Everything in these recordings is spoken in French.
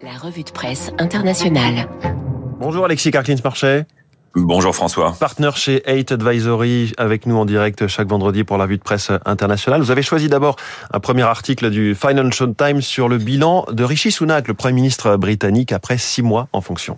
La revue de presse internationale. Bonjour Alexis Carclins-Marchais. Bonjour François. Partenaire chez 8 Advisory avec nous en direct chaque vendredi pour la revue de presse internationale. Vous avez choisi d'abord un premier article du Financial Times sur le bilan de Rishi Sunak, le Premier ministre britannique, après six mois en fonction.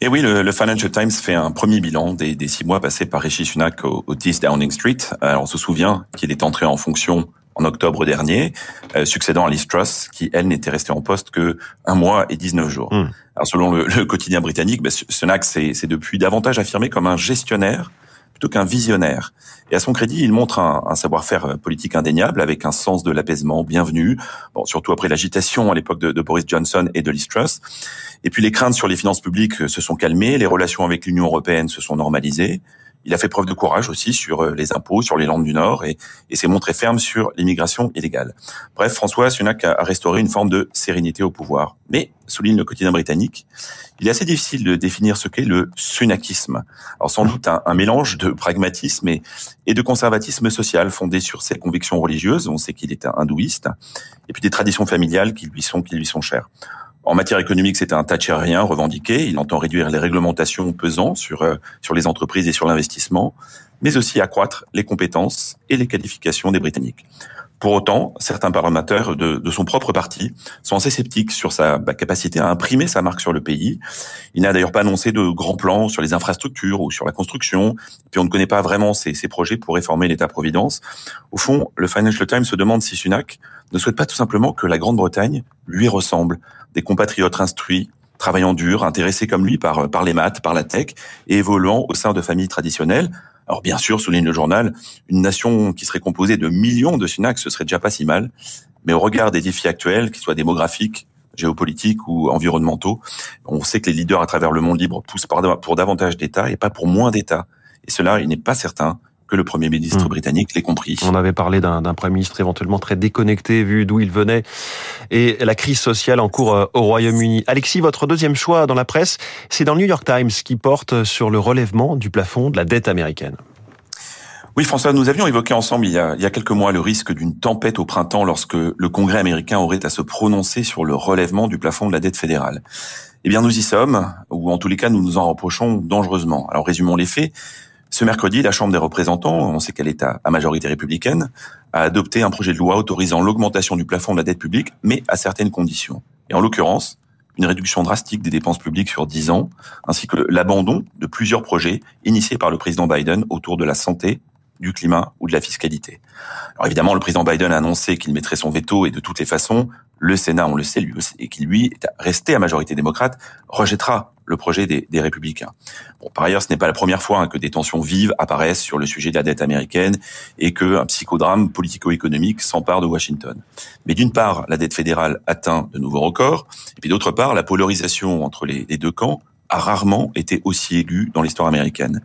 Et oui, le, Financial Times fait un premier bilan des, six mois passés par Rishi Sunak au, au 10 Downing Street. Alors on se souvient qu'il est entré en fonction en octobre dernier, euh, succédant à Liz Truss, qui elle n'était restée en poste que un mois et 19 jours. Hmm. Alors selon le, quotidien britannique, ben, Sunak s'est depuis davantage affirmé comme un gestionnaire plutôt qu'un visionnaire. Et à son crédit, il montre un, savoir-faire euh, politique indéniable avec un sens de l'apaisement bienvenu, bon, surtout après l'agitation à l'époque de, de, Boris Johnson et de Liz Truss. Et puis les craintes sur les finances publiques euh, se sont calmées, les relations avec l'Union européenne se sont normalisées. Il a fait preuve de courage aussi sur euh, les impôts, sur les Landes du Nord et, s'est montré ferme sur l'immigration illégale. Bref, François Sunak a restauré une forme de sérénité au pouvoir. Mais, souligne le quotidien britannique, il est assez difficile de définir ce qu'est le sunakisme. Alors sans doute un, mélange de pragmatisme et, et, de conservatisme social fondé sur ses convictions religieuses. On sait qu'il est hindouiste et puis des traditions familiales qui lui sont qui lui sont chères. En matière économique, c'est un Thatcherien revendiqué. Il entend réduire les réglementations pesant sur euh, sur les entreprises et sur l'investissement, mais aussi accroître les compétences et les qualifications des Britanniques. Pour autant, certains parlementaires de, de, son propre parti sont assez sceptiques sur sa bah, capacité à imprimer sa marque sur le pays. Il n'a d'ailleurs pas annoncé de grands plans sur les infrastructures ou sur la construction. Puis on ne connaît pas vraiment ses, ses projets pour réformer l'État-providence. Au fond, le Financial Times se demande si Sunak ne souhaite pas tout simplement que la Grande-Bretagne lui ressemble, des compatriotes instruits, travaillant dur, intéressés comme lui par, par les maths, par la tech, et évoluant au sein de familles traditionnelles. Alors bien sûr, souligne le journal, une nation qui serait composée de millions de Sunak, ce serait déjà pas si mal. Mais au regard des défis actuels, qu'ils soient démographiques, géopolitiques ou environnementaux, on sait que les leaders à travers le monde libre poussent pour davantage d'États et pas pour moins d'États. Et cela, il n'est pas certain que le Premier ministre hmm. britannique l'ait compris. On avait parlé d'un Premier ministre éventuellement très déconnecté vu d'où il venait et la crise sociale en cours euh, au Royaume-Uni. Alexis, votre deuxième choix dans la presse, c'est dans le New York Times qui porte sur le relèvement du plafond de la dette américaine. Oui, François, nous avions évoqué ensemble il y a, il y a quelques mois le risque d'une tempête au printemps lorsque le Congrès américain aurait à se prononcer sur le relèvement du plafond de la dette fédérale. Eh bien, nous y sommes, ou en tous les cas, nous nous en reprochons dangereusement. Alors, résumons les faits. Ce mercredi, la Chambre des représentants, on sait qu'elle est à, majorité républicaine, a adopté un projet de loi autorisant l'augmentation du plafond de la dette publique, mais à certaines conditions. Et en l'occurrence, une réduction drastique des dépenses publiques sur 10 ans, ainsi que l'abandon de plusieurs projets initiés par le président Biden autour de la santé, du climat ou de la fiscalité. Alors évidemment, le président Biden a annoncé qu'il mettrait son veto et de toutes les façons, le Sénat, on le sait lui et qui lui est resté à majorité démocrate, rejettera le projet des, des républicains. Bon, par ailleurs, ce n'est pas la première fois hein, que des tensions vives apparaissent sur le sujet de la dette américaine et qu'un psychodrame politico-économique s'empare de Washington. Mais d'une part, la dette fédérale atteint de nouveaux records, et puis d'autre part, la polarisation entre les, deux camps a rarement été aussi aiguë dans l'histoire américaine.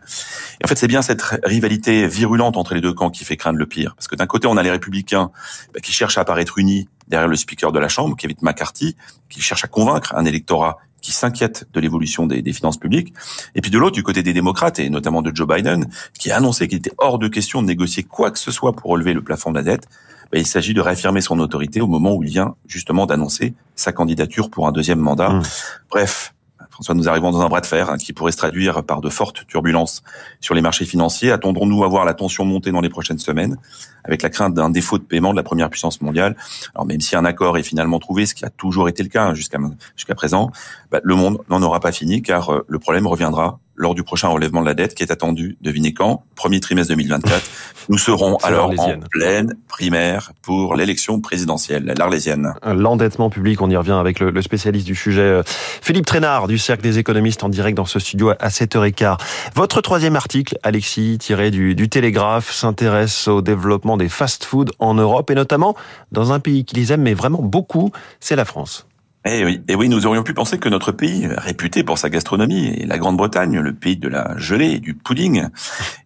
Et en fait, c'est bien cette rivalité virulente entre les deux camps qui fait craindre le pire. Parce que d'un côté, on a les républicains bah, qui cherchent à apparaître unis derrière le speaker de la Chambre, Kevin McCarthy, qui cherche à convaincre un électorat qui s'inquiète de l'évolution des, finances publiques. Et puis de l'autre, du côté des démocrates, et notamment de Joe Biden, qui a annoncé qu'il était hors de question de négocier quoi que ce soit pour relever le plafond de la dette, bah, il s'agit de réaffirmer son autorité au moment où il vient justement d'annoncer sa candidature pour un deuxième mandat. Mmh. Bref, François, nous arrivons dans un bras de fer hein, qui pourrait se traduire par de fortes turbulences sur les marchés financiers. Attendrons-nous à voir la tension monter dans les prochaines semaines, avec la crainte d'un défaut de paiement de la première puissance mondiale Alors même si un accord est finalement trouvé, ce qui a toujours été le cas hein, jusqu'à jusqu'à présent, bah, le monde n'en aura pas fini car euh, le problème reviendra lors du prochain relèvement de la dette qui est attendu, devinez quand, premier trimestre 2024. Nous serons alors en pleine primaire pour l'élection présidentielle, l'Arlésienne. L'endettement public, on y revient avec le, spécialiste du sujet, euh, Philippe Trénard du Cercle des économistes en direct dans ce studio à 7h15. Votre troisième article, Alexis, tiré du, du Télégraphe, s'intéresse au développement des fast-foods en Europe et notamment dans un pays qui les aime mais vraiment beaucoup, c'est la France. Eh oui, et oui, nous aurions pu penser que notre pays, réputé pour sa gastronomie, et la Grande-Bretagne, le pays de la gelée et du pudding,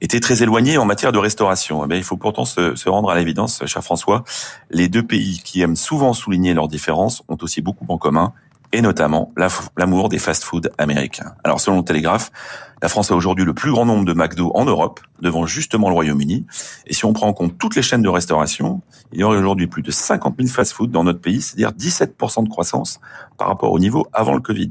était très éloigné en matière de restauration. Eh il faut pourtant se, se rendre à l'évidence, cher François, les deux pays qui aiment souvent souligner leurs différences ont aussi beaucoup en commun et notamment l'amour des fast-foods américains. Alors selon le Télégraphe, la France a aujourd'hui le plus grand nombre de McDo en Europe, devant justement le Royaume-Uni. Et si on prend en compte toutes les chaînes de restauration, il y aurait aujourd'hui plus de 50 000 fast-foods dans notre pays, c'est-à-dire 17% de croissance par rapport au niveau avant le Covid.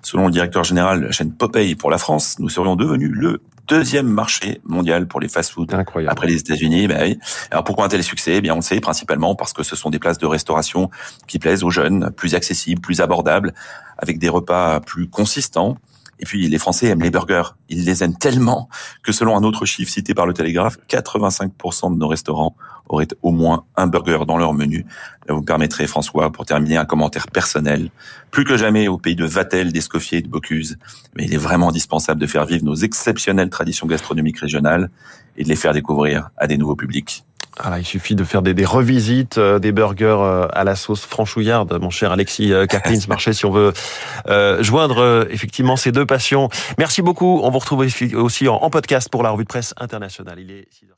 Selon le directeur général de la chaîne Popeye pour la France, nous serions devenus le deuxième marché mondial pour les fast-foods après les États-Unis. Ben oui. Alors pourquoi un tel succès? Eh Bien, on le sait principalement parce que ce sont des places de restauration qui plaisent aux jeunes, plus accessibles, plus abordables, avec des repas plus consistants et puis les Français aiment les burgers. Ils les aiment tellement que selon un autre chiffre cité par le Télégraphe, 85% de nos restaurants auraient au moins un burger dans leur menu. Vous me permettrez, François, pour terminer, un commentaire personnel. Plus que jamais au pays de Vatel, d'Escoffier et de Bocuse, il est vraiment indispensable de faire vivre nos exceptionnelles traditions gastronomiques régionales et de les faire découvrir à des nouveaux publics. Ah il suffit de faire des, des revisites, euh, des burgers euh, à la sauce franchouillarde, mon cher Alexis euh, marché si on veut euh, joindre effectivement ces deux passions. Merci beaucoup. On vous retrouve aussi en, en podcast pour la revue de presse internationale. Il est 6